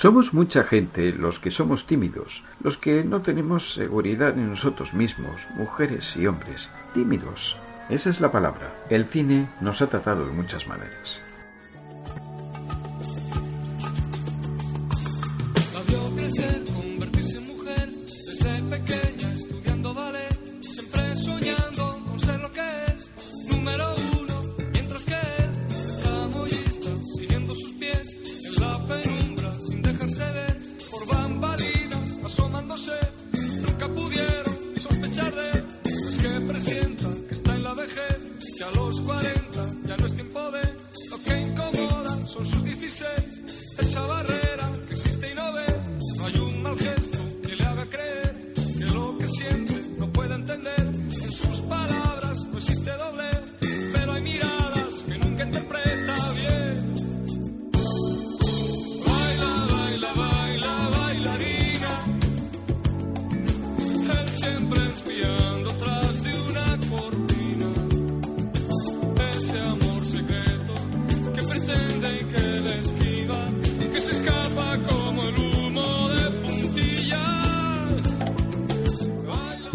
Somos mucha gente los que somos tímidos, los que no tenemos seguridad en nosotros mismos, mujeres y hombres. Tímidos. Esa es la palabra. El cine nos ha tratado de muchas maneras. ya no es tiempo de lo que incomoda, son sus 16, esa barrera.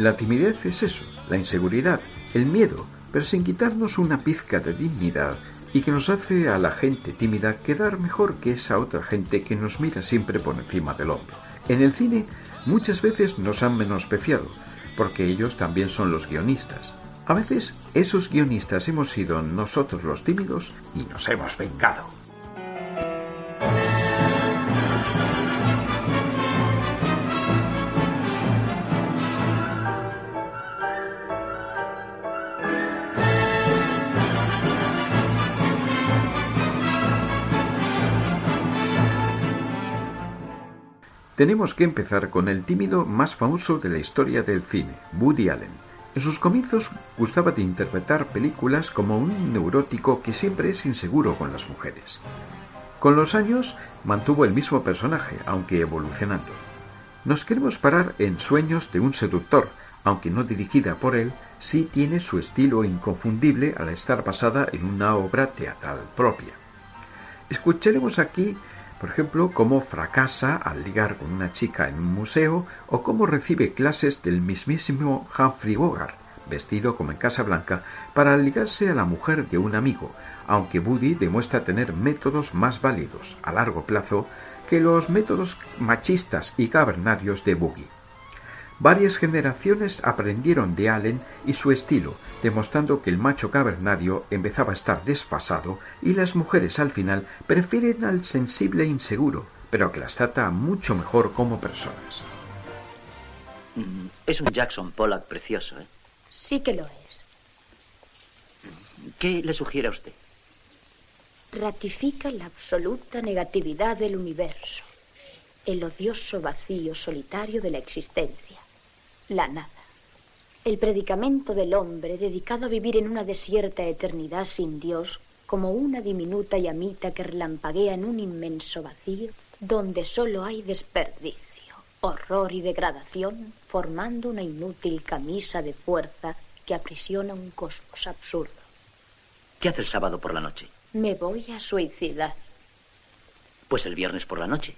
La timidez es eso, la inseguridad, el miedo, pero sin quitarnos una pizca de dignidad y que nos hace a la gente tímida quedar mejor que esa otra gente que nos mira siempre por encima del hombro. En el cine muchas veces nos han menospreciado, porque ellos también son los guionistas. A veces esos guionistas hemos sido nosotros los tímidos y nos hemos vengado. Tenemos que empezar con el tímido más famoso de la historia del cine, Woody Allen. En sus comienzos gustaba de interpretar películas como un neurótico que siempre es inseguro con las mujeres. Con los años mantuvo el mismo personaje, aunque evolucionando. Nos queremos parar en Sueños de un seductor, aunque no dirigida por él, sí tiene su estilo inconfundible al estar basada en una obra teatral propia. Escucharemos aquí por ejemplo, cómo fracasa al ligar con una chica en un museo o cómo recibe clases del mismísimo Humphrey Bogart, vestido como en Casa Blanca, para ligarse a la mujer de un amigo, aunque Woody demuestra tener métodos más válidos a largo plazo que los métodos machistas y cavernarios de Boogie. Varias generaciones aprendieron de Allen y su estilo, demostrando que el macho cavernario empezaba a estar desfasado y las mujeres al final prefieren al sensible e inseguro, pero que las trata mucho mejor como personas. Mm, es un Jackson Pollock precioso, ¿eh? Sí que lo es. ¿Qué le sugiere a usted? Ratifica la absoluta negatividad del universo, el odioso vacío solitario de la existencia la nada. El predicamento del hombre dedicado a vivir en una desierta eternidad sin Dios, como una diminuta llamita que relampaguea en un inmenso vacío, donde solo hay desperdicio, horror y degradación, formando una inútil camisa de fuerza que aprisiona un cosmos absurdo. ¿Qué hace el sábado por la noche? Me voy a suicidar. Pues el viernes por la noche.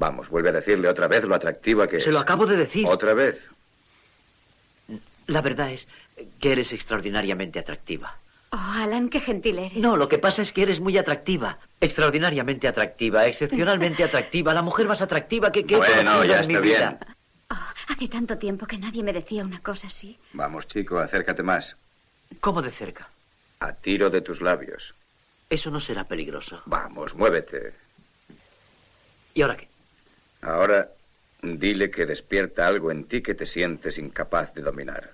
Vamos, vuelve a decirle otra vez lo atractiva que es. Se lo acabo de decir. Otra vez. La verdad es que eres extraordinariamente atractiva. Oh, Alan, qué gentil eres. No, lo que pasa es que eres muy atractiva. Extraordinariamente atractiva, excepcionalmente atractiva. La mujer más atractiva que, que bueno, ya está bien. Oh, hace tanto tiempo que nadie me decía una cosa así. Vamos, chico, acércate más. ¿Cómo de cerca? A tiro de tus labios. Eso no será peligroso. Vamos, muévete. ¿Y ahora qué? Ahora, dile que despierta algo en ti que te sientes incapaz de dominar.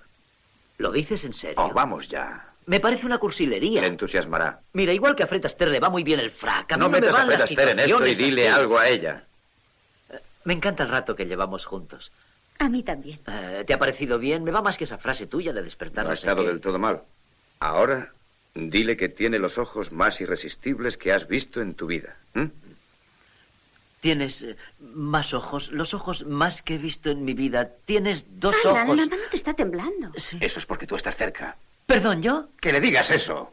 ¿Lo dices en serio? Oh, vamos ya. Me parece una cursilería. Le entusiasmará. Mira, igual que a Fred Astaire le va muy bien el frac. A no, metas a Fred Astaire en esto y dile algo a ella. Me encanta el rato que llevamos juntos. A mí también. Eh, ¿Te ha parecido bien? Me va más que esa frase tuya de despertar. No ha estado del todo mal. Ahora, dile que tiene los ojos más irresistibles que has visto en tu vida. Tienes eh, más ojos, los ojos más que he visto en mi vida. Tienes dos Alan, ojos. La mano te está temblando. Eso es porque tú estás cerca. ¿Perdón, yo? Que le digas eso.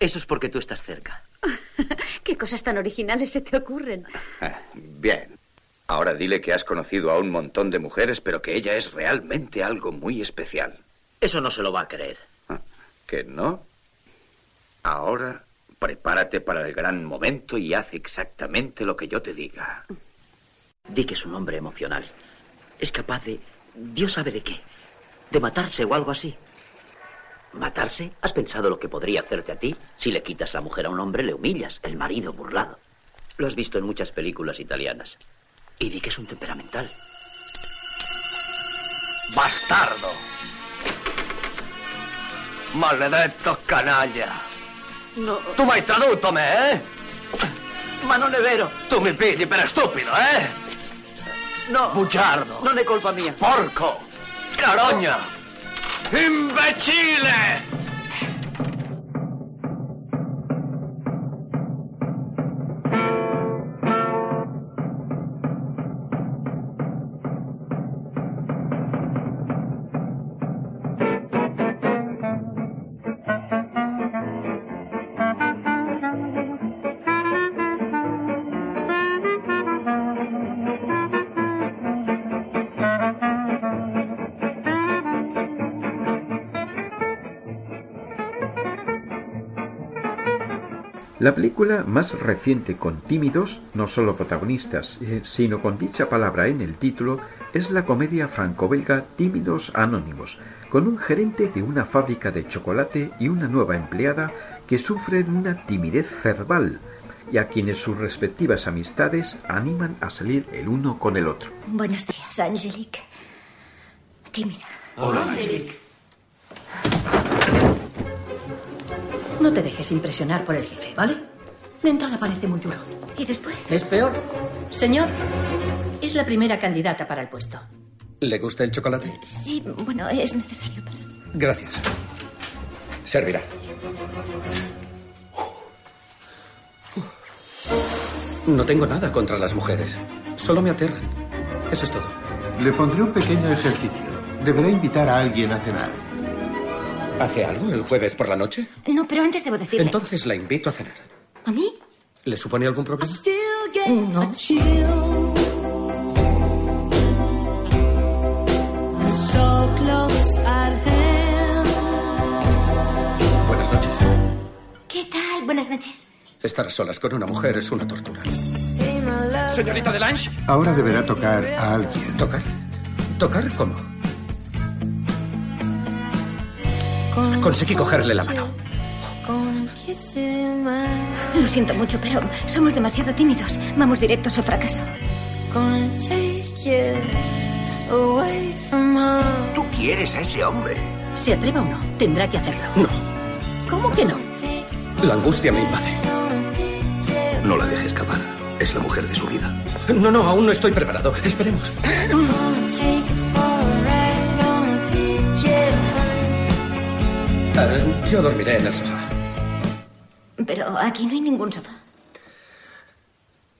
Eso es porque tú estás cerca. ¿Qué cosas tan originales se te ocurren? Bien. Ahora dile que has conocido a un montón de mujeres, pero que ella es realmente algo muy especial. Eso no se lo va a creer. Ah, ¿Que no? Ahora prepárate para el gran momento y haz exactamente lo que yo te diga. Di que es un hombre emocional. Es capaz de... Dios sabe de qué. De matarse o algo así. ¿Matarse? ¿Has pensado lo que podría hacerte a ti? Si le quitas la mujer a un hombre, le humillas. El marido burlado. Lo has visto en muchas películas italianas. Y di que es un temperamental. Bastardo! Maledetto canaglia! No, Tu mi hai tradotto me, eh? ma non è vero. Tu mi pigli per stupido, eh? No, Bugiardo! non è colpa mia. Porco! Carogna! Imbecille! La película más reciente con tímidos, no solo protagonistas, eh, sino con dicha palabra en el título, es la comedia franco-belga Tímidos Anónimos, con un gerente de una fábrica de chocolate y una nueva empleada que sufren una timidez verbal y a quienes sus respectivas amistades animan a salir el uno con el otro. Buenos días, Angelique. Tímida. No te dejes impresionar por el jefe, ¿vale? De entrada parece muy duro. ¿Y después? Es peor. Señor, es la primera candidata para el puesto. ¿Le gusta el chocolate? Sí, bueno, es necesario para... Gracias. Servirá. No tengo nada contra las mujeres. Solo me aterran. Eso es todo. Le pondré un pequeño ejercicio. Deberá invitar a alguien a cenar. ¿Hace algo el jueves por la noche? No, pero antes debo decirle... Entonces la invito a cenar. ¿A mí? ¿Le supone algún problema? No. Buenas noches. ¿Qué tal? Buenas noches. Estar a solas con una mujer es una tortura. Señorita Delange. Ahora deberá tocar a alguien. ¿Tocar? ¿Tocar cómo? Conseguí cogerle la mano. Lo siento mucho, pero somos demasiado tímidos. Vamos directos al fracaso. Tú quieres a ese hombre. Se atreva o no, tendrá que hacerlo. No, ¿Cómo que no? la angustia me invade. No la dejes escapar. Es la mujer de su vida. No, no, aún no estoy preparado. Esperemos. Yo dormiré en el sofá. Pero aquí no hay ningún sofá.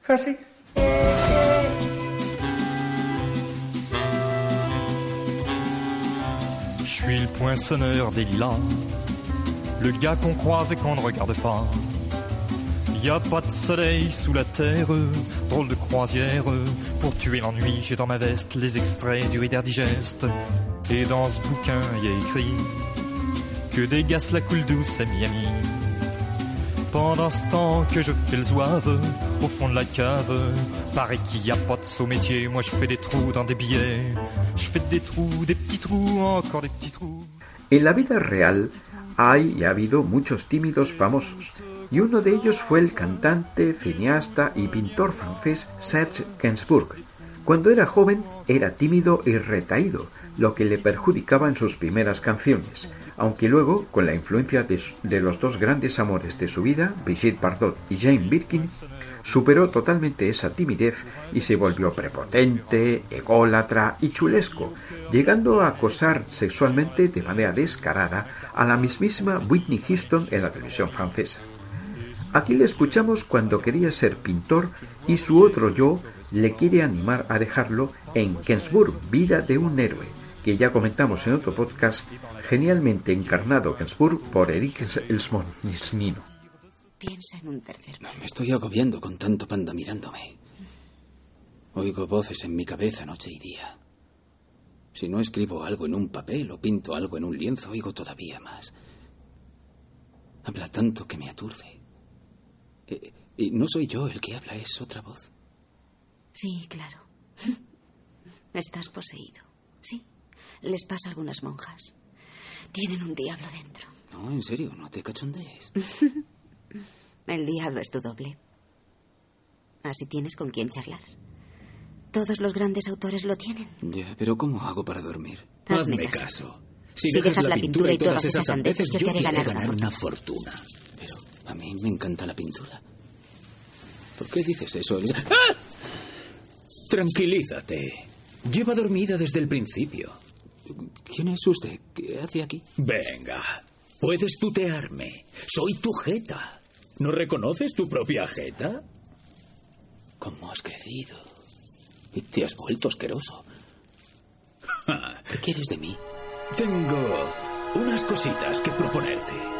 ¿Ah, sí? Je suis le poinçonneur des lilas, le gars qu'on croise et qu'on ne regarde pas. Y a pas de soleil sous la terre, drôle de croisière. Pour tuer l'ennui, j'ai dans ma veste les extraits du Reader Digest. Et dans ce bouquin, y a écrit que. En la vida real hay y ha habido muchos tímidos famosos, y uno de ellos fue el cantante, cineasta y pintor francés Serge Gainsbourg. Cuando era joven era tímido y retaído, lo que le perjudicaba en sus primeras canciones, aunque luego, con la influencia de, los dos grandes amores de su vida, Brigitte Bardot y Jane Birkin, superó totalmente esa timidez y se volvió prepotente, ególatra y chulesco, llegando a acosar sexualmente de manera descarada a la mismísima Whitney Houston en la televisión francesa. Aquí le escuchamos cuando quería ser pintor y su otro yo le quiere animar a dejarlo en Gainsbourg, Vida de un héroe, que ya comentamos en otro podcast, genialmente encarnado Gainsbourg por Eric Elsmond Nino. Piensa en un tercer. Me estoy agobiando con tanto panda mirándome. Oigo voces en mi cabeza noche y día. Si no escribo algo en un papel o pinto algo en un lienzo, oigo todavía más. Habla tanto que me aturde. Eh, y no soy yo el que habla, es otra voz. Sí, claro. Estás poseído. Sí. Les pasa a algunas monjas. Tienen un diablo dentro. No, en serio, no te cachondees. El diablo es tu doble. Así tienes con quién charlar. Todos los grandes autores lo tienen. Ya, pero ¿cómo hago para dormir? Hazme caso. Si, dejas, la pintura y todas esas sandeces, yo te haré ganar, ganar una fortuna. Pero a mí me encanta la pintura. ¿Por qué dices eso, Elisa? ¡Ah! Tranquilízate. Lleva dormida desde el principio. ¿Quién es usted? ¿Qué hace aquí? Venga, puedes tutearme. Soy tu jeta. ¿No reconoces tu propia jeta? ¿Cómo has crecido? Y te has vuelto asqueroso. ¿Qué quieres de mí? Tengo unas cositas que proponerte.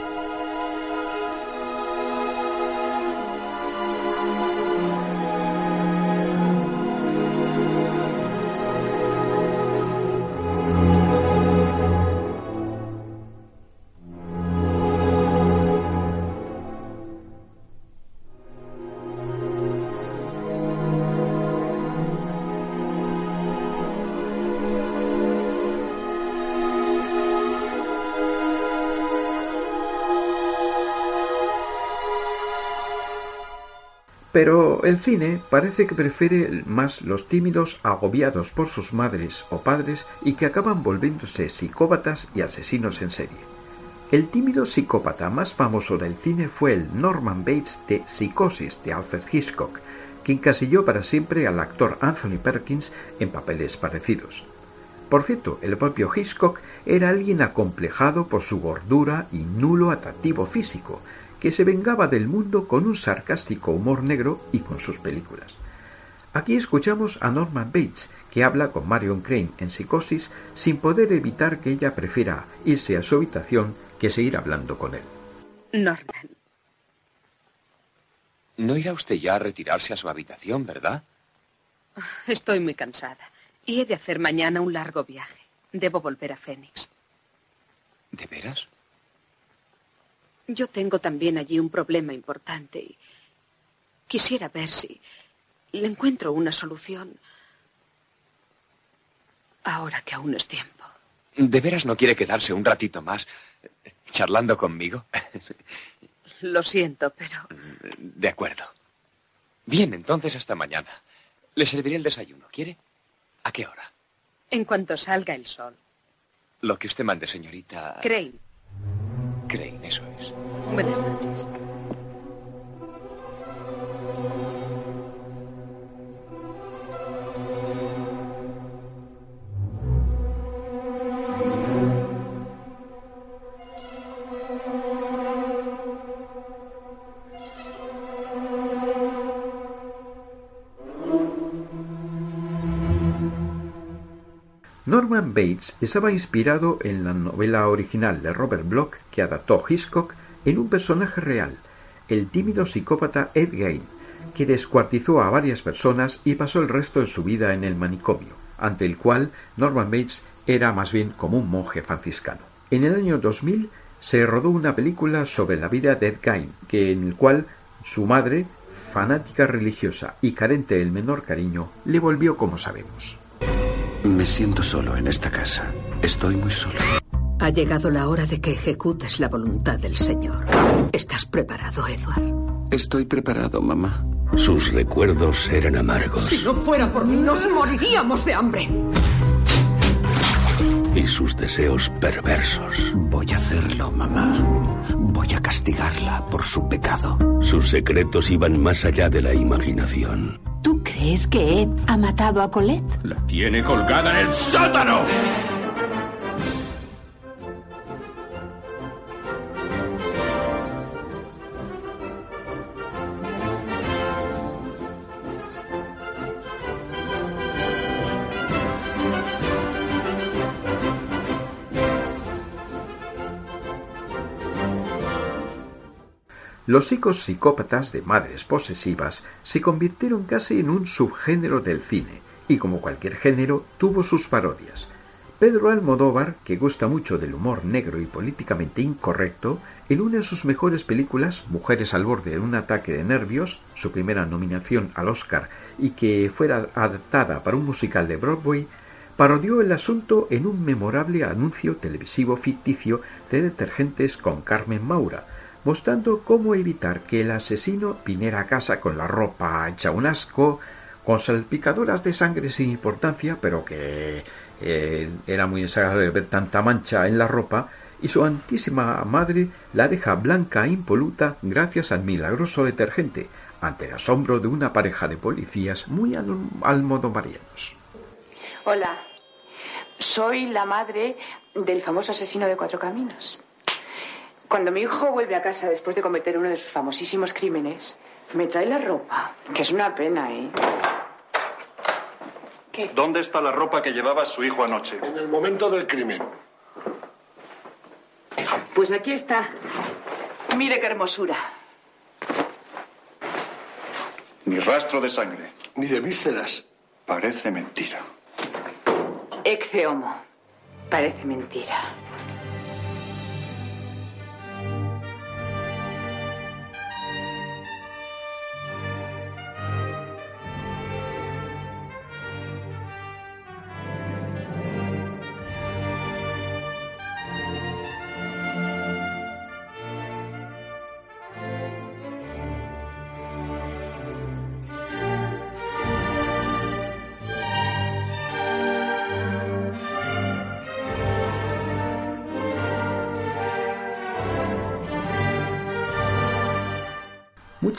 El cine parece que prefiere más los tímidos agobiados por sus madres o padres y que acaban volviéndose psicópatas y asesinos en serie. El tímido psicópata más famoso del cine fue el Norman Bates de Psicosis de Alfred Hitchcock, que encasilló para siempre al actor Anthony Perkins en papeles parecidos. Por cierto, el propio Hitchcock era alguien acomplejado por su gordura y nulo atractivo físico, que se vengaba del mundo con un sarcástico humor negro y con sus películas. Aquí escuchamos a Norman Bates, que habla con Marion Crane en Psicosis sin poder evitar que ella prefiera irse a su habitación que seguir hablando con él. Norman. No irá usted ya a retirarse a su habitación, ¿verdad? Estoy muy cansada y he de hacer mañana un largo viaje. Debo volver a Phoenix. ¿De veras? Yo tengo también allí un problema importante y quisiera ver si le encuentro una solución ahora que aún es tiempo. ¿De veras no quiere quedarse un ratito más charlando conmigo? Lo siento, pero... De acuerdo. Bien, entonces hasta mañana. Le serviré el desayuno. ¿Quiere? ¿A qué hora? En cuanto salga el sol. Lo que usted mande, señorita. Crane. Crane, eso es. Buenas noches. Norman Bates estaba inspirado en la novela original de Robert Bloch que adaptó Hitchcock en un personaje real, el tímido psicópata Ed Gein, que descuartizó a varias personas y pasó el resto de su vida en el manicomio, ante el cual Norman Bates era más bien como un monje franciscano. En el año 2000 se rodó una película sobre la vida de Ed Gein, que en el cual su madre, fanática religiosa y carente del menor cariño, le volvió como sabemos. Me siento solo en esta casa. Estoy muy solo. Ha llegado la hora de que ejecutes la voluntad del Señor. ¿Estás preparado, Edward? Estoy preparado, mamá. Sus recuerdos eran amargos. Si no fuera por mí, nos moriríamos de hambre. Y sus deseos perversos. Voy a hacerlo, mamá. Voy a castigarla por su pecado. Sus secretos iban más allá de la imaginación. ¿Tú crees que Ed ha matado a Colette? La tiene colgada en el sótano. Los hijos psicópatas de madres posesivas se convirtieron casi en un subgénero del cine, y como cualquier género, tuvo sus parodias. Pedro Almodóvar, que gusta mucho del humor negro y políticamente incorrecto, en una de sus mejores películas, Mujeres al borde de un ataque de nervios, su primera nominación al Oscar y que fuera adaptada para un musical de Broadway, parodió el asunto en un memorable anuncio televisivo ficticio de detergentes con Carmen Maura, mostrando cómo evitar que el asesino viniera a casa con la ropa hecha un asco, con salpicaduras de sangre sin importancia, pero que eh, era muy desagradable ver tanta mancha en la ropa, y su antísima madre la deja blanca e impoluta gracias al milagroso detergente, ante el asombro de una pareja de policías muy al, modo marianos. Hola, soy la madre del famoso asesino de Cuatro Caminos. Cuando mi hijo vuelve a casa después de cometer uno de sus famosísimos crímenes, me trae la ropa, que es una pena, ¿eh? ¿Dónde está la ropa que llevaba su hijo anoche? En el momento del crimen. Pues aquí está. Mire qué hermosura. Ni rastro de sangre. Ni de vísceras. Parece mentira. Exceomo. Parece mentira.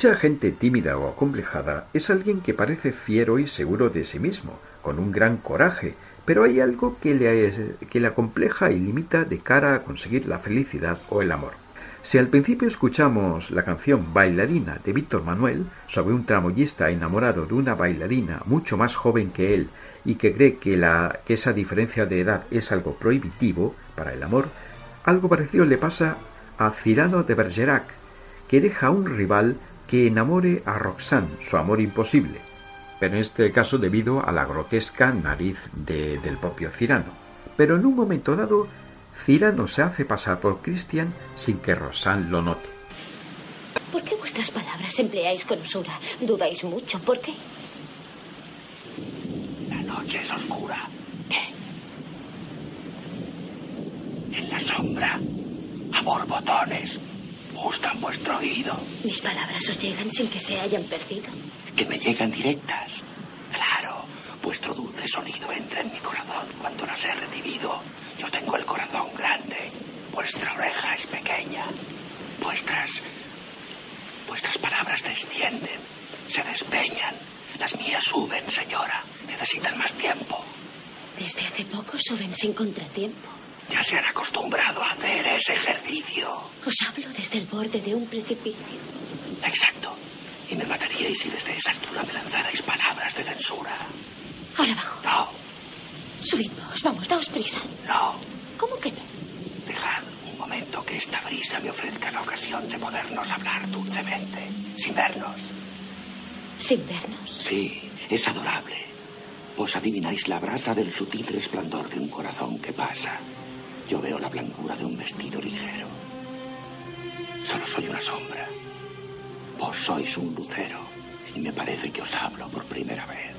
Mucha gente tímida o acomplejada es alguien que parece fiero y seguro de sí mismo, con un gran coraje, pero hay algo que le, que le acompleja y limita de cara a conseguir la felicidad o el amor. Si al principio escuchamos la canción Bailarina de Víctor Manuel sobre un tramoyista enamorado de una bailarina mucho más joven que él y que cree que, la, que esa diferencia de edad es algo prohibitivo para el amor, algo parecido le pasa a Cirano de Bergerac, que deja a un rival que enamore a Roxanne, su amor imposible, pero en este caso debido a la grotesca nariz del propio Cirano. Pero en un momento dado, Cirano se hace pasar por Christian sin que Roxanne lo note. ¿Por qué vuestras palabras empleáis con usura? Dudáis mucho. ¿Por qué? La noche es oscura. ¿Qué? En la sombra, amor botones, vuestro oído. Mis palabras os llegan sin que se hayan perdido. Que me llegan directas. Claro, vuestro dulce sonido entra en mi corazón cuando las he recibido. Yo tengo el corazón grande. Vuestra oreja es pequeña. Vuestras. Vuestras palabras descienden, se despeñan. Las mías suben, señora. Necesitan más tiempo. Desde hace poco suben sin contratiempo. Ya se han acostumbrado a hacer ese ejercicio. Os hablo desde el borde de un precipicio. Exacto. Y me mataríais si desde esa altura me lanzarais palabras de censura. Ahora abajo. No. Subid vos, vamos, daos prisa. No. ¿Cómo que no? Dejad un momento que esta brisa me ofrezca la ocasión de podernos hablar dulcemente, sin vernos. ¿Sin vernos? Sí, es adorable. Vos adivináis la brasa del sutil resplandor de un corazón que pasa yo veo la blancura de un vestido ligero. Solo soy una sombra. Vos sois un lucero y me parece que os hablo por primera vez.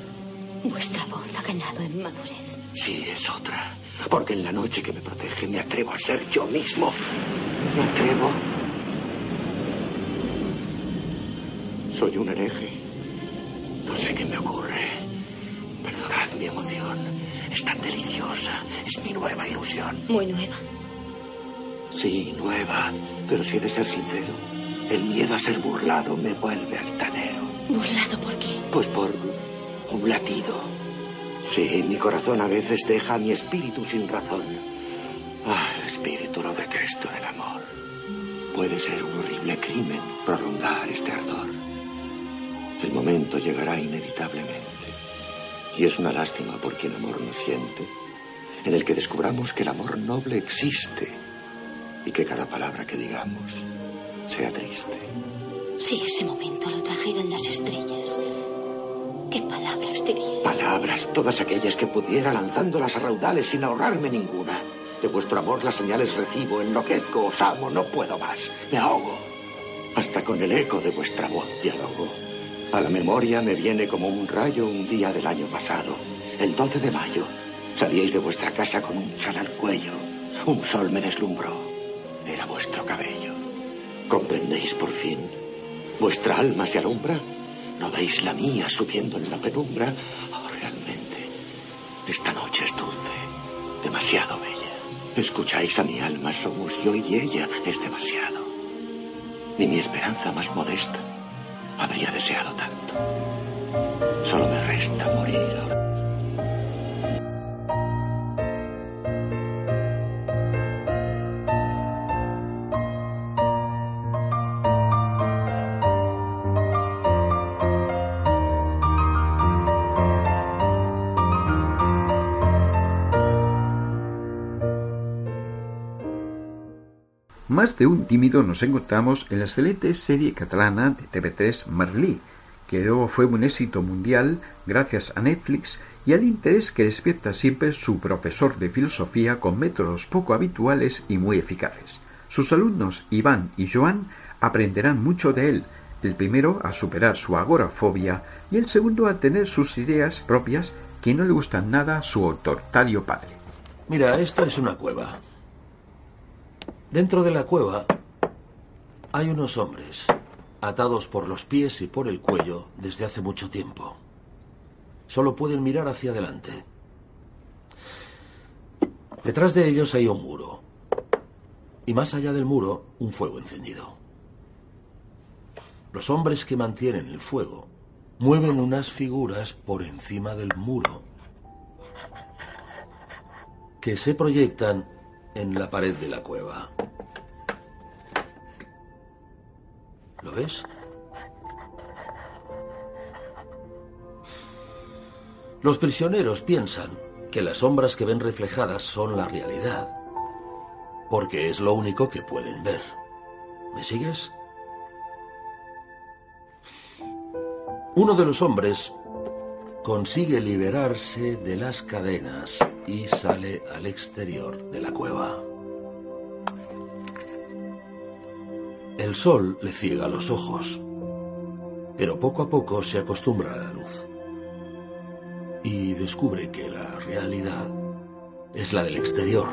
Vuestra voz ha ganado en madurez. Sí, es otra. Porque en la noche que me protege me atrevo a ser yo mismo. Me atrevo. Soy un hereje. No sé qué me ocurre. Perdonad mi emoción. Es tan deliciosa. Es mi nueva ilusión. ¿Muy nueva? Sí, nueva. Pero si he de ser sincero, el miedo a ser burlado me vuelve altanero. ¿Burlado por qué? Pues por un latido. Sí, mi corazón a veces deja a mi espíritu sin razón. Ah, el espíritu lo Cristo en el amor. Puede ser un horrible crimen prolongar este ardor. El momento llegará inevitablemente. Y es una lástima por quien amor no siente, en el que descubramos que el amor noble existe y que cada palabra que digamos sea triste. Si ese momento lo trajeran las estrellas, ¿qué palabras diría? Palabras, todas aquellas que pudiera lanzándolas a raudales sin ahorrarme ninguna. De vuestro amor las señales recibo, enloquezco, os amo, no puedo más. Me ahogo. Hasta con el eco de vuestra voz dialogo. A la memoria me viene como un rayo un día del año pasado, el 12 de mayo. Salíais de vuestra casa con un chal al cuello. Un sol me deslumbró. Era vuestro cabello. ¿Comprendéis por fin? ¿Vuestra alma se alumbra? ¿No veis la mía subiendo en la penumbra? Oh, realmente, esta noche es dulce, demasiado bella. Escucháis a mi alma, somos yo y ella, es demasiado. Ni mi esperanza más modesta habría deseado tanto. Solo me resta morir. Más de un tímido nos encontramos en la excelente serie catalana de TV3 Merlí, que luego fue un éxito mundial gracias a Netflix y al interés que despierta siempre su profesor de filosofía con métodos poco habituales y muy eficaces. Sus alumnos Iván y Joan aprenderán mucho de él, el primero a superar su agorafobia y el segundo a tener sus ideas propias que no le gustan nada a su autoritario padre. Mira, esta es una cueva. Dentro de la cueva hay unos hombres atados por los pies y por el cuello desde hace mucho tiempo. Solo pueden mirar hacia adelante. Detrás de ellos hay un muro. Y más allá del muro, un fuego encendido. Los hombres que mantienen el fuego mueven unas figuras por encima del muro que se proyectan en la pared de la cueva. ¿Lo ves? Los prisioneros piensan que las sombras que ven reflejadas son la realidad, porque es lo único que pueden ver. ¿Me sigues? Uno de los hombres consigue liberarse de las cadenas y sale al exterior de la cueva. El sol le ciega los ojos, pero poco a poco se acostumbra a la luz y descubre que la realidad es la del exterior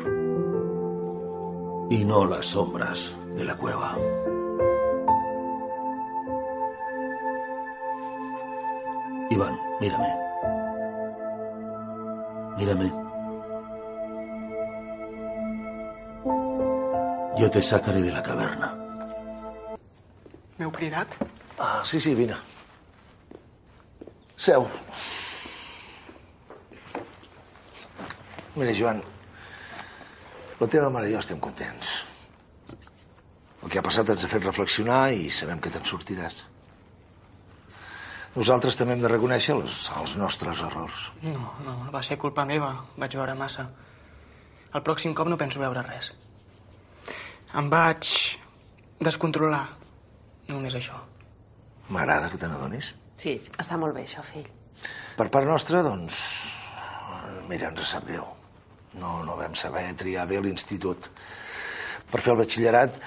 y no las sombras de la cueva. Iván, mírame. Mírame. Yo te sacaré de la caverna. M'heu cridat? Ah, sí, sí, vine. Seu. Mira, Joan, la teva mare i jo estem contents. El que ha passat ens ha fet reflexionar i sabem que te'n sortiràs. Nosaltres també hem de reconèixer els, els nostres errors. No, no, va ser culpa meva. Vaig veure massa. El pròxim cop no penso veure res. Em vaig descontrolar. Només això. M'agrada que te n'adonis. Sí, està molt bé això, fill. Per part nostra, doncs... Mira, ens sap greu. No, no vam saber triar bé l'institut. Per fer el batxillerat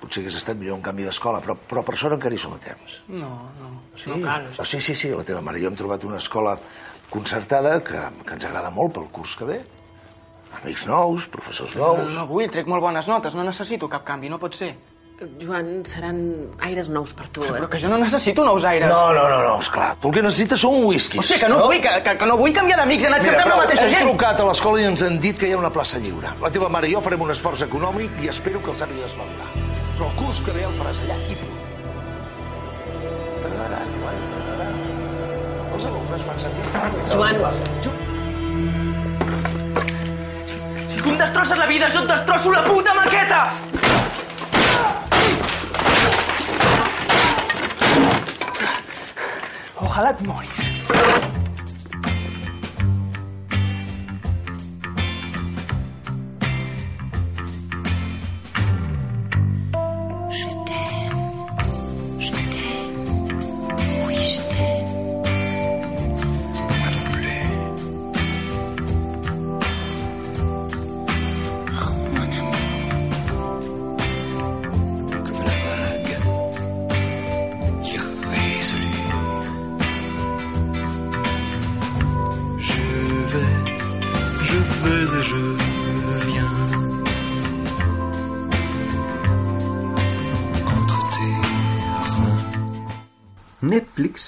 potser hagués estat millor un canvi d'escola, però, però per sort encara hi som a temps. No, no, Sí, no cal. Oh, sí, sí, sí, la teva mare i jo hem trobat una escola concertada que, que ens agrada molt pel curs que ve. Amics nous, professors No, nous... no vull, trec molt bones notes, no necessito cap canvi, no pot ser. Joan, seran aires nous per tu, eh? Però que jo no necessito nous aires. No, no, no, no, esclar. Tu el que necessites són whiskies. Hòstia, que no, vull, que, que, que no vull canviar d'amics, he anat sempre amb la mateixa hem gent. trucat a l'escola i ens han dit que hi ha una plaça lliure. La teva mare i jo farem un esforç econòmic i espero que els sàpigues valorar. Però el curs que ve el faràs allà i punt. Joan. Els alumnes fan servir... Joan, Si tu em destrosses la vida, jo et destrosso la puta maqueta! Ojalà et moris.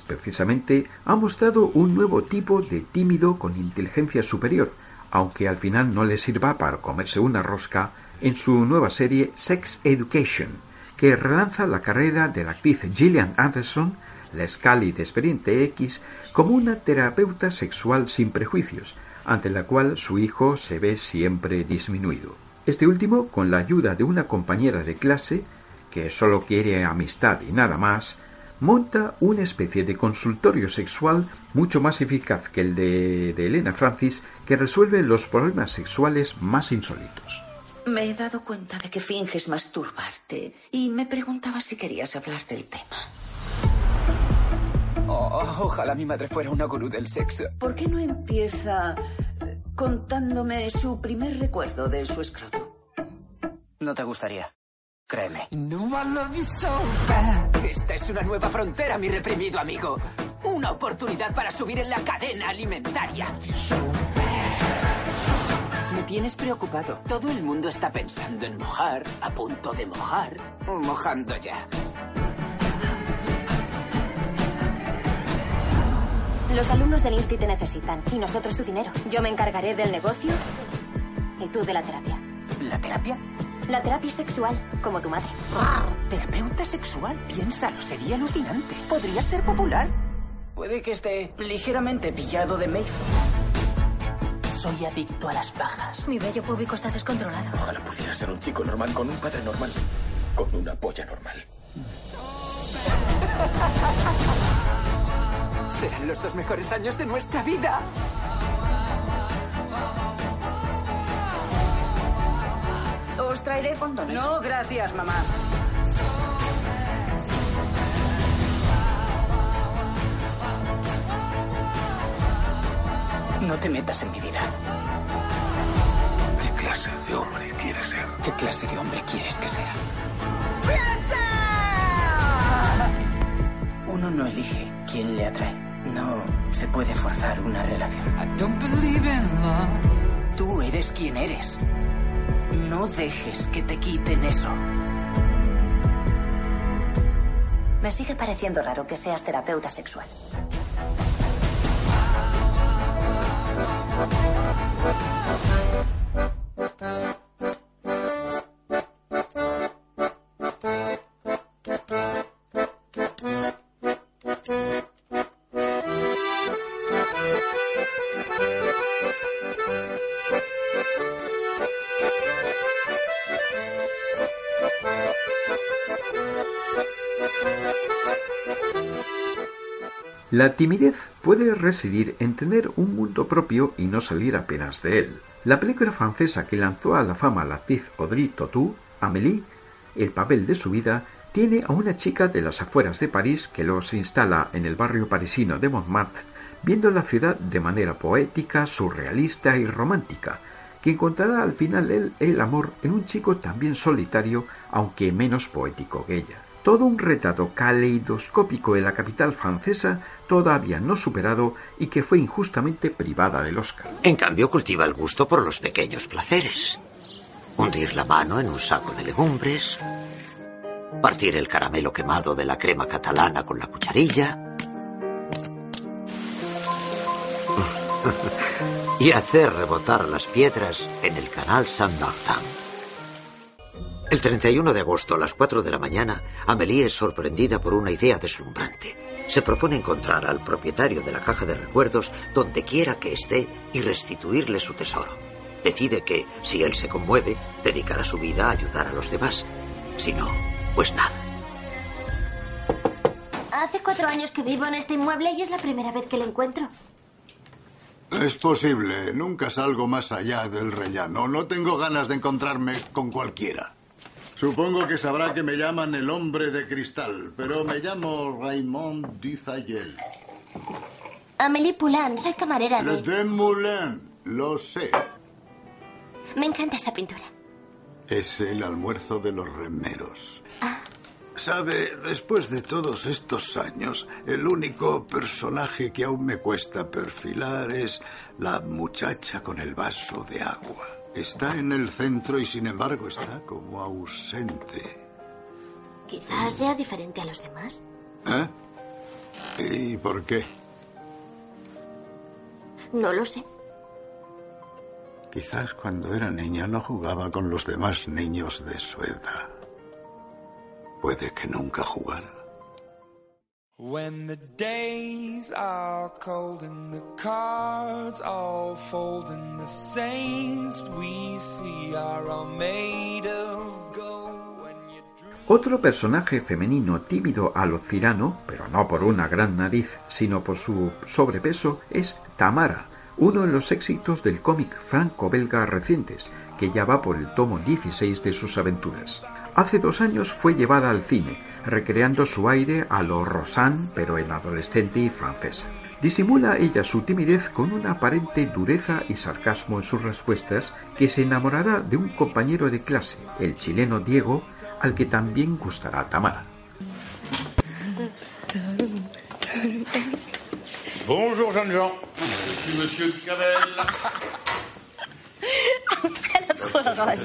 Precisamente, ha mostrado un nuevo tipo de tímido con inteligencia superior, aunque al final no le sirva para comerse una rosca en su nueva serie Sex Education, que relanza la carrera de la actriz Gillian Anderson, la Scully de Expediente X, como una terapeuta sexual sin prejuicios, ante la cual su hijo se ve siempre disminuido. Este último, con la ayuda de una compañera de clase, que solo quiere amistad y nada más, monta una especie de consultorio sexual mucho más eficaz que el de, de Elena Francis, que resuelve los problemas sexuales más insólitos. Me he dado cuenta de que finges masturbarte y me preguntaba si querías hablar del tema. Oh, ojalá mi madre fuera una gurú del sexo. ¿Por qué no empieza eh, contándome su primer recuerdo de su escroto? No te gustaría. Créeme. No, I love you so bad. Esta es una nueva frontera, mi reprimido amigo. Una oportunidad para subir en la cadena alimentaria. Me tienes preocupado. Todo el mundo está pensando en mojar, a punto de mojar, o mojando ya. Los alumnos del Insti te necesitan y nosotros su dinero. Yo me encargaré del negocio y tú de la terapia. ¿La terapia? La terapia sexual, como tu madre. ¿Terapeuta sexual? Piénsalo, sería alucinante. Podría ser popular. Puede que esté ligeramente pillado de Mayfield. Soy adicto a las pajas. Mi bello público está descontrolado. Ojalá pudiera ser un chico normal con un padre normal. Con una polla normal. Serán los dos mejores años de nuestra vida. Os traeré condones. No, gracias, mamá. No te metas en mi vida. ¿Qué clase de hombre quieres ser? ¿Qué clase de hombre quieres que sea? Uno no elige quién le atrae. No se puede forzar una relación. I don't believe in love. Tú eres quien eres. No dejes que te quiten eso. Me sigue pareciendo raro que seas terapeuta sexual. La timidez puede residir en tener un mundo propio y no salir apenas de él. La película francesa que lanzó a la fama a la actriz Audrey Tautou, Amélie, el papel de su vida, tiene a una chica de las afueras de París que los instala en el barrio parisino de Montmartre, viendo la ciudad de manera poética, surrealista y romántica, que encontrará al final el, el amor en un chico también solitario, aunque menos poético que ella. Todo un retrato caleidoscópico de la capital francesa todavía no superado y que fue injustamente privada del Oscar. En cambio, cultiva el gusto por los pequeños placeres. Hundir la mano en un saco de legumbres, partir el caramelo quemado de la crema catalana con la cucharilla y hacer rebotar las piedras en el canal Saint-Martin. El 31 de agosto a las 4 de la mañana, Amélie es sorprendida por una idea deslumbrante. Se propone encontrar al propietario de la caja de recuerdos donde quiera que esté y restituirle su tesoro. Decide que, si él se conmueve, dedicará su vida a ayudar a los demás. Si no, pues nada. Hace cuatro años que vivo en este inmueble y es la primera vez que lo encuentro. Es posible. Nunca salgo más allá del rellano. No tengo ganas de encontrarme con cualquiera. Supongo que sabrá que me llaman el hombre de cristal, pero me llamo Raymond Dufayel. Amélie Poulain, soy camarera Le de... Demoulin, lo sé. Me encanta esa pintura. Es el almuerzo de los remeros. Sabe, después de todos estos años, el único personaje que aún me cuesta perfilar es la muchacha con el vaso de agua. Está en el centro y sin embargo está como ausente. Quizás sea diferente a los demás. ¿Eh? ¿Y por qué? No lo sé. Quizás cuando era niña no jugaba con los demás niños de su edad. Puede que nunca jugara. When the days are cold and the cards all fold the saints we see are all made of. Otro personaje femenino tímido a lo cirano, pero no por una gran nariz, sino por su sobrepeso, es Tamara, uno de los éxitos del cómic franco-belga recientes, que ya va por el tomo 16 de sus aventuras. Hace dos años fue llevada al cine, recreando su aire a lo Rosanne, pero en adolescente y francesa. Disimula ella su timidez con una aparente dureza y sarcasmo en sus respuestas que se enamorará de un compañero de clase, el chileno Diego, al que también gustará Tamara. Bonjour, jeunes gens. Je suis Monsieur Cabel. Elle a trop la rage.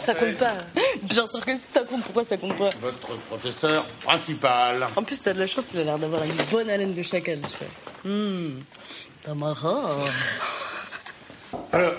Ça compte pas. Bien sûr que si ça compte, pourquoi ça compte pas Votre professeur principal. En plus, t'as de la chance, il a l'air d'avoir une bonne haleine de chacal. Hum, Tamara. Alors,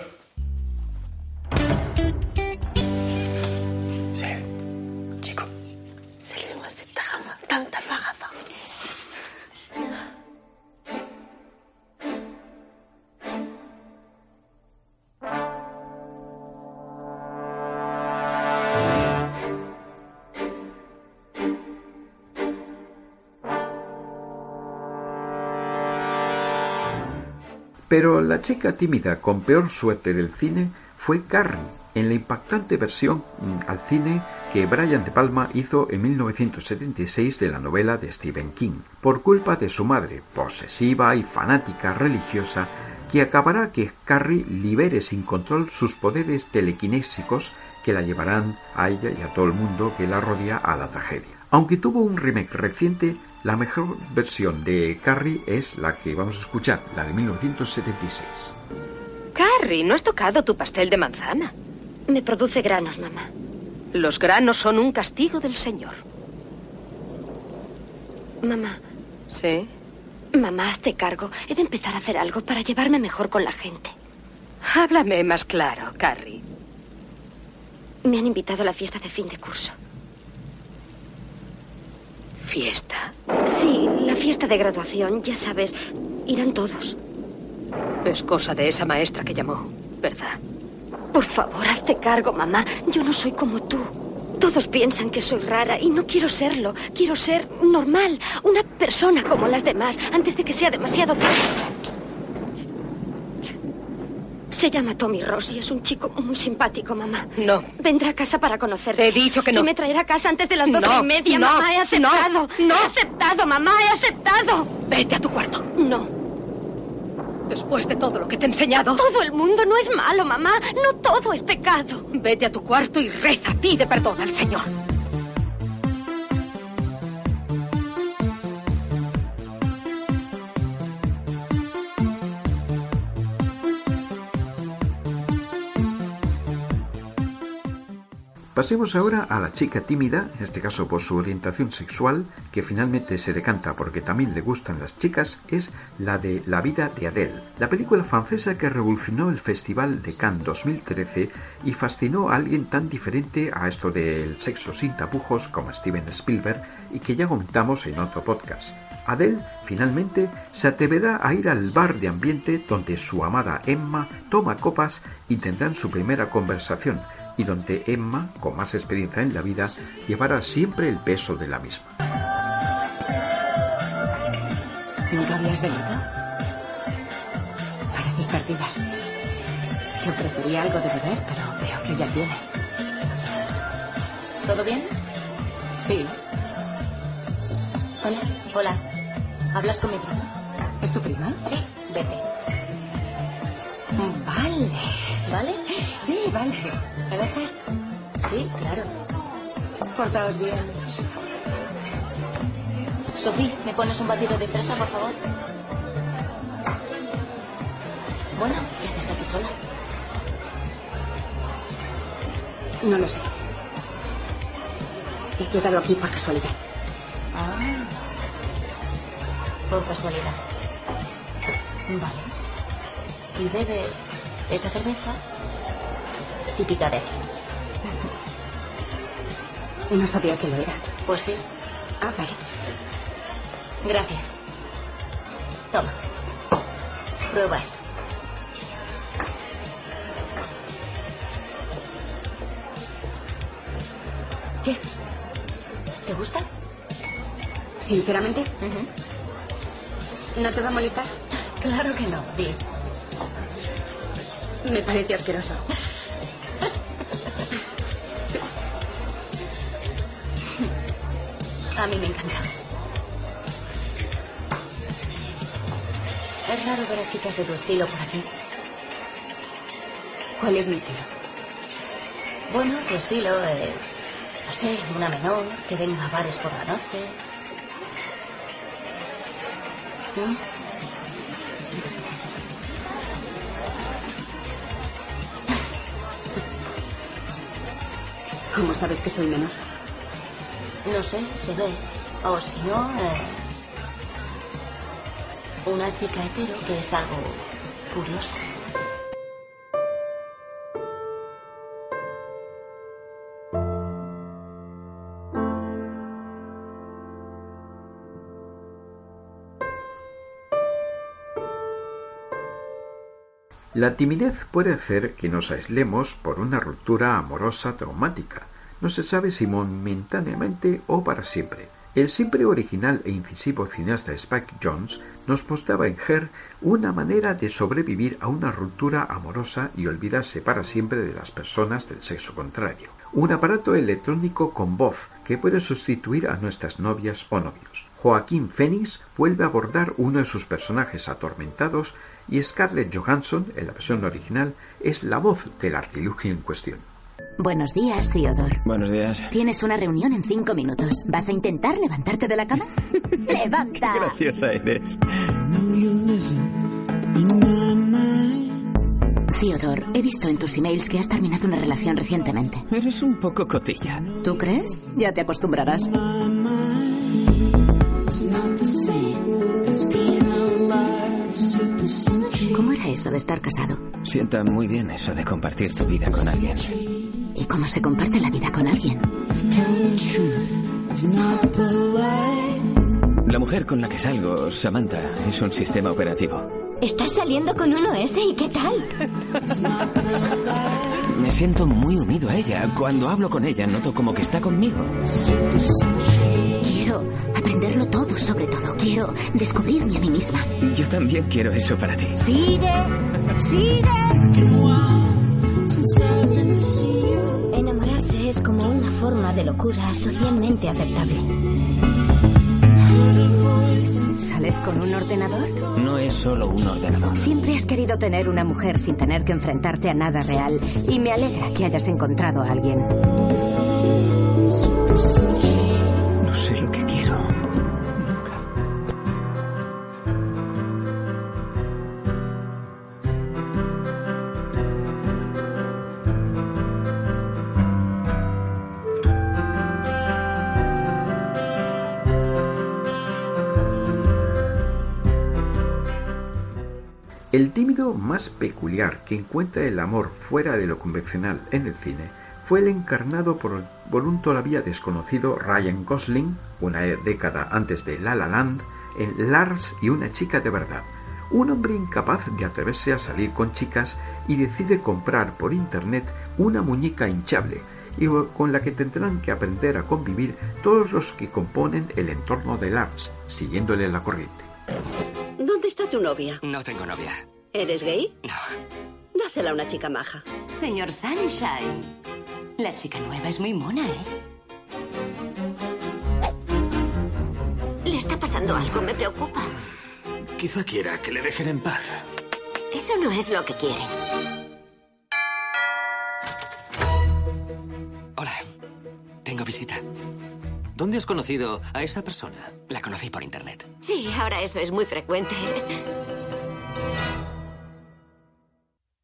Pero la chica tímida con peor suerte del cine fue Carrie, en la impactante versión mm, al cine que Brian De Palma hizo en 1976 de la novela de Stephen King, por culpa de su madre, posesiva y fanática religiosa, que acabará que Carrie libere sin control sus poderes telequinésicos que la llevarán a ella y a todo el mundo que la rodea a la tragedia. Aunque tuvo un remake reciente, la mejor versión de Carrie es la que vamos a escuchar, la de 1976. Carrie, no has tocado tu pastel de manzana. Me produce granos, mamá. Los granos son un castigo del Señor. Mamá, ¿Sí? mamá, hazte cargo. He de empezar a hacer algo para llevarme mejor con la gente. Háblame más claro, Carrie. Me han invitado a la fiesta de fin de curso. ¿Fiesta? Sí, la fiesta de graduación, ya sabes. Irán todos. Es cosa de esa maestra que llamó, ¿verdad? Por favor, hazte cargo, mamá. Yo no soy como tú. Todos piensan que soy rara y no quiero serlo. Quiero ser normal, una persona como las demás, antes de que sea demasiado tarde. Se llama Tommy Ross y es un chico muy simpático, mamá. No. Vendrá a casa para conocerte. He dicho que no. Y me traerá a casa antes de las doce No, y media, no, mamá. He aceptado. no. He aceptado, mamá. He aceptado. Vete a tu cuarto. No. Después de todo lo que te he enseñado. Todo el mundo no es malo, mamá. No todo es pecado. Vete a tu cuarto y reza. Pide perdón al Señor. Pasemos ahora a la chica tímida, en este caso por su orientación sexual, que finalmente se decanta porque también le gustan las chicas, es la de La vida de Adele, la película francesa que revolucionó el Festival de Cannes 2013 y fascinó a alguien tan diferente a esto del sexo sin tapujos como Steven Spielberg y que ya comentamos en otro podcast. Adele finalmente se atreverá a ir al bar de ambiente donde su amada Emma toma copas y tendrán su primera conversación, y donde Emma, con más experiencia en la vida, llevará siempre el peso de la misma. ¿Nunca habías venido? Pareces perdida. Te ofrecería algo de beber, pero veo que ya tienes. ¿Todo bien? Sí. Hola. Hola. ¿Hablas con mi prima? ¿Es tu prima? Sí, vete. Vale. ¿Vale? Sí, vale. ¿Me dejas? Sí, claro. Portaos bien. Sofía, ¿me pones un batido de fresa, por favor? Bueno, ¿qué haces aquí sola? No lo sé. He llegado aquí por casualidad. Ah. Por casualidad. Vale. ¿Y bebes esa cerveza? Típica de aquí. No sabía que lo era. Pues sí. Ah, vale. Gracias. Toma. Prueba esto. ¿Qué? ¿Te gusta? Sinceramente, ¿no te va a molestar? Claro que no, di. Me parece asqueroso. A mí me encanta. Es raro ver a chicas de tu estilo por aquí. ¿Cuál es mi estilo? Bueno, tu estilo, eh, no sé, una menor que venga a bares por la noche. ¿Mm? ¿Cómo sabes que soy menor? No sé, se ve. O si no, eh, una chica hetero que es algo curiosa. La timidez puede hacer que nos aislemos por una ruptura amorosa traumática. No se sabe si momentáneamente o para siempre. El siempre original e incisivo cineasta Spike Jones nos mostraba en Her una manera de sobrevivir a una ruptura amorosa y olvidarse para siempre de las personas del sexo contrario. Un aparato electrónico con voz que puede sustituir a nuestras novias o novios. Joaquín Phoenix vuelve a abordar uno de sus personajes atormentados y Scarlett Johansson, en la versión original, es la voz del artilugio en cuestión. Buenos días, Theodore. Buenos días. Tienes una reunión en cinco minutos. ¿Vas a intentar levantarte de la cama? ¡Levanta! Qué graciosa eres. Theodore, he visto en tus emails que has terminado una relación recientemente. Eres un poco cotilla. ¿Tú crees? Ya te acostumbrarás. ¿Cómo era eso de estar casado? Sienta muy bien eso de compartir tu vida con alguien. ¿Y cómo se comparte la vida con alguien? La mujer con la que salgo, Samantha, es un sistema operativo. ¿Estás saliendo con uno ese y qué tal? Me siento muy unido a ella. Cuando hablo con ella, noto como que está conmigo. Quiero aprenderlo todo, sobre todo. Quiero descubrirme a mí misma. Yo también quiero eso para ti. ¡Sigue! ¡Sigue! Enamorarse es como una forma de locura socialmente aceptable. ¿Sales con un ordenador? No es solo un ordenador. Siempre has querido tener una mujer sin tener que enfrentarte a nada real. Y me alegra que hayas encontrado a alguien. El tímido más peculiar que encuentra el amor fuera de lo convencional en el cine fue el encarnado por, por un todavía desconocido Ryan Gosling, una década antes de La La Land, en Lars y una chica de verdad. Un hombre incapaz de atreverse a salir con chicas y decide comprar por internet una muñeca hinchable y con la que tendrán que aprender a convivir todos los que componen el entorno de Lars, siguiéndole la corriente. ¿Dónde está tu novia? No tengo novia. ¿Eres gay? No. Dásela a una chica maja. Señor Sunshine. La chica nueva es muy mona, ¿eh? Le está pasando algo, me preocupa. Quizá quiera que le dejen en paz. Eso no es lo que quiere. Hola. Tengo visita. ¿Dónde has conocido a esa persona? La conocí por internet. Sí, ahora eso es muy frecuente.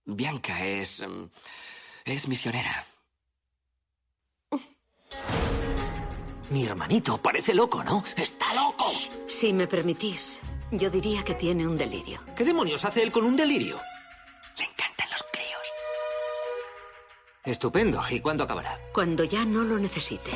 Bianca es... mm, es misionera. Mi hermanito parece loco, ¿no? ¡Está loco! Si me permitís, yo diría que tiene un delirio. ¿Qué demonios hace él con un delirio? Estupendo. ¿Y cuándo acabará? Cuando ya no lo necesite.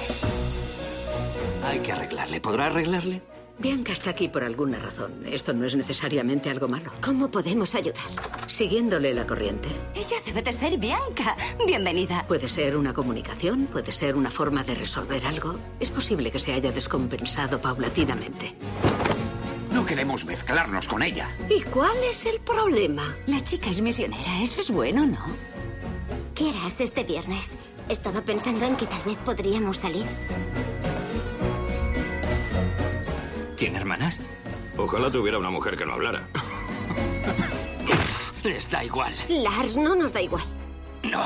Hay que arreglarle. ¿Podrá arreglarle? Bianca está aquí por alguna razón. Esto no es necesariamente algo malo. ¿Cómo podemos ayudar? Siguiéndole la corriente. Ella debe de ser Bianca. Bienvenida. Puede ser una comunicación, puede ser una forma de resolver algo. Es posible que se haya descompensado paulatinamente. No queremos mezclarnos con ella. ¿Y cuál es el problema? La chica es misionera. Eso es bueno, ¿no? ¿Qué harás este viernes? Estaba pensando en que tal vez podríamos salir. ¿Tiene hermanas? Ojalá tuviera una mujer que no hablara. Les da igual. Lars, no nos da igual. No.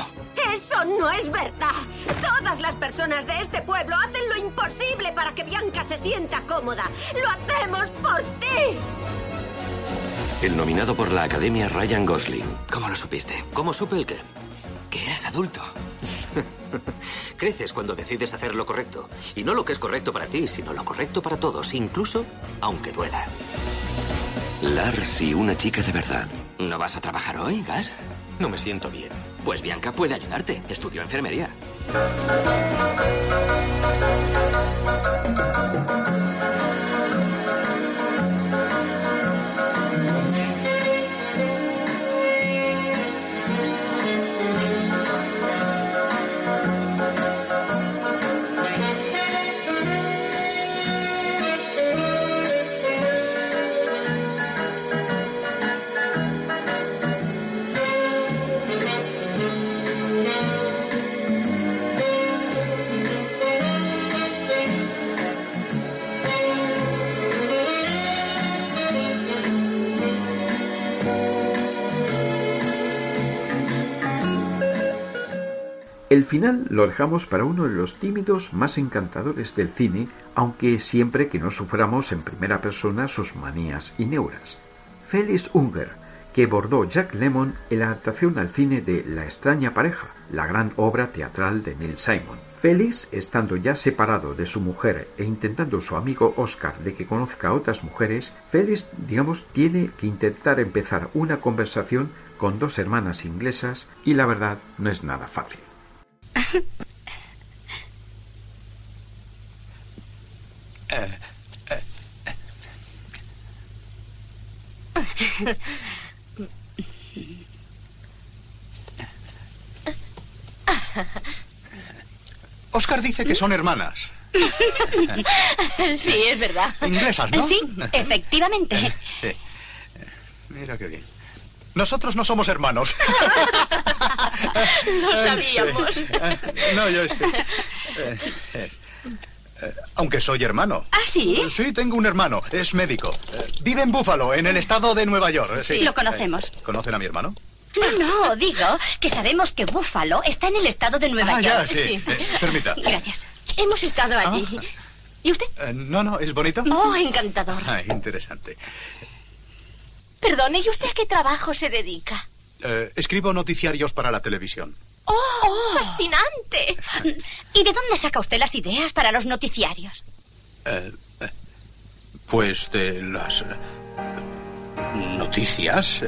Eso no es verdad. Todas las personas de este pueblo hacen lo imposible para que Bianca se sienta cómoda. Lo hacemos por ti. El nominado por la Academia Ryan Gosling. ¿Cómo lo supiste? ¿Cómo supe el qué? Que eras adulto. Creces cuando decides hacer lo correcto. Y no lo que es correcto para ti, sino lo correcto para todos, incluso aunque duela. Lars y una chica de verdad. ¿No vas a trabajar hoy, Gas? No me siento bien. Pues Bianca puede ayudarte. Estudió enfermería. El final lo dejamos para uno de los tímidos más encantadores del cine, aunque siempre que no suframos en primera persona sus manías y neuras. Félix Unger, que bordó Jack Lemmon en la adaptación al cine de La extraña pareja, la gran obra teatral de Neil Simon. Félix, estando ya separado de su mujer e intentando su amigo Oscar de que conozca a otras mujeres, Félix, digamos, tiene que intentar empezar una conversación con dos hermanas inglesas y la verdad no es nada fácil. Oscar dice que son hermanas. Sí, es verdad. Inglesas, ¿no? Sí, efectivamente. Sí. Mira qué bien. Nosotros no somos hermanos. Lo sabíamos. Sí. No, yo es que... eh, eh, eh, aunque soy hermano. ¿Ah, sí? Sí, tengo un hermano. Es médico. Eh, vive en Búfalo, en el estado de Nueva York. eh, Sí. Lo conocemos. Eh, ¿Conocen a mi hermano? No, no, digo que sabemos que Búfalo está en el estado de Nueva Ah, ya, York. sí. Eh, permita. Gracias. Hemos estado allí. ¿Y usted? Eh, no, no, ¿es bonito? Oh, encantador. Ah, interesante. Perdone, ¿y usted a qué trabajo se dedica? Eh, escribo noticiarios para la televisión. ¡Oh! ¡Oh, fascinante! ¿Y de dónde saca usted las ideas para los noticiarios? Eh, eh, pues de las noticias.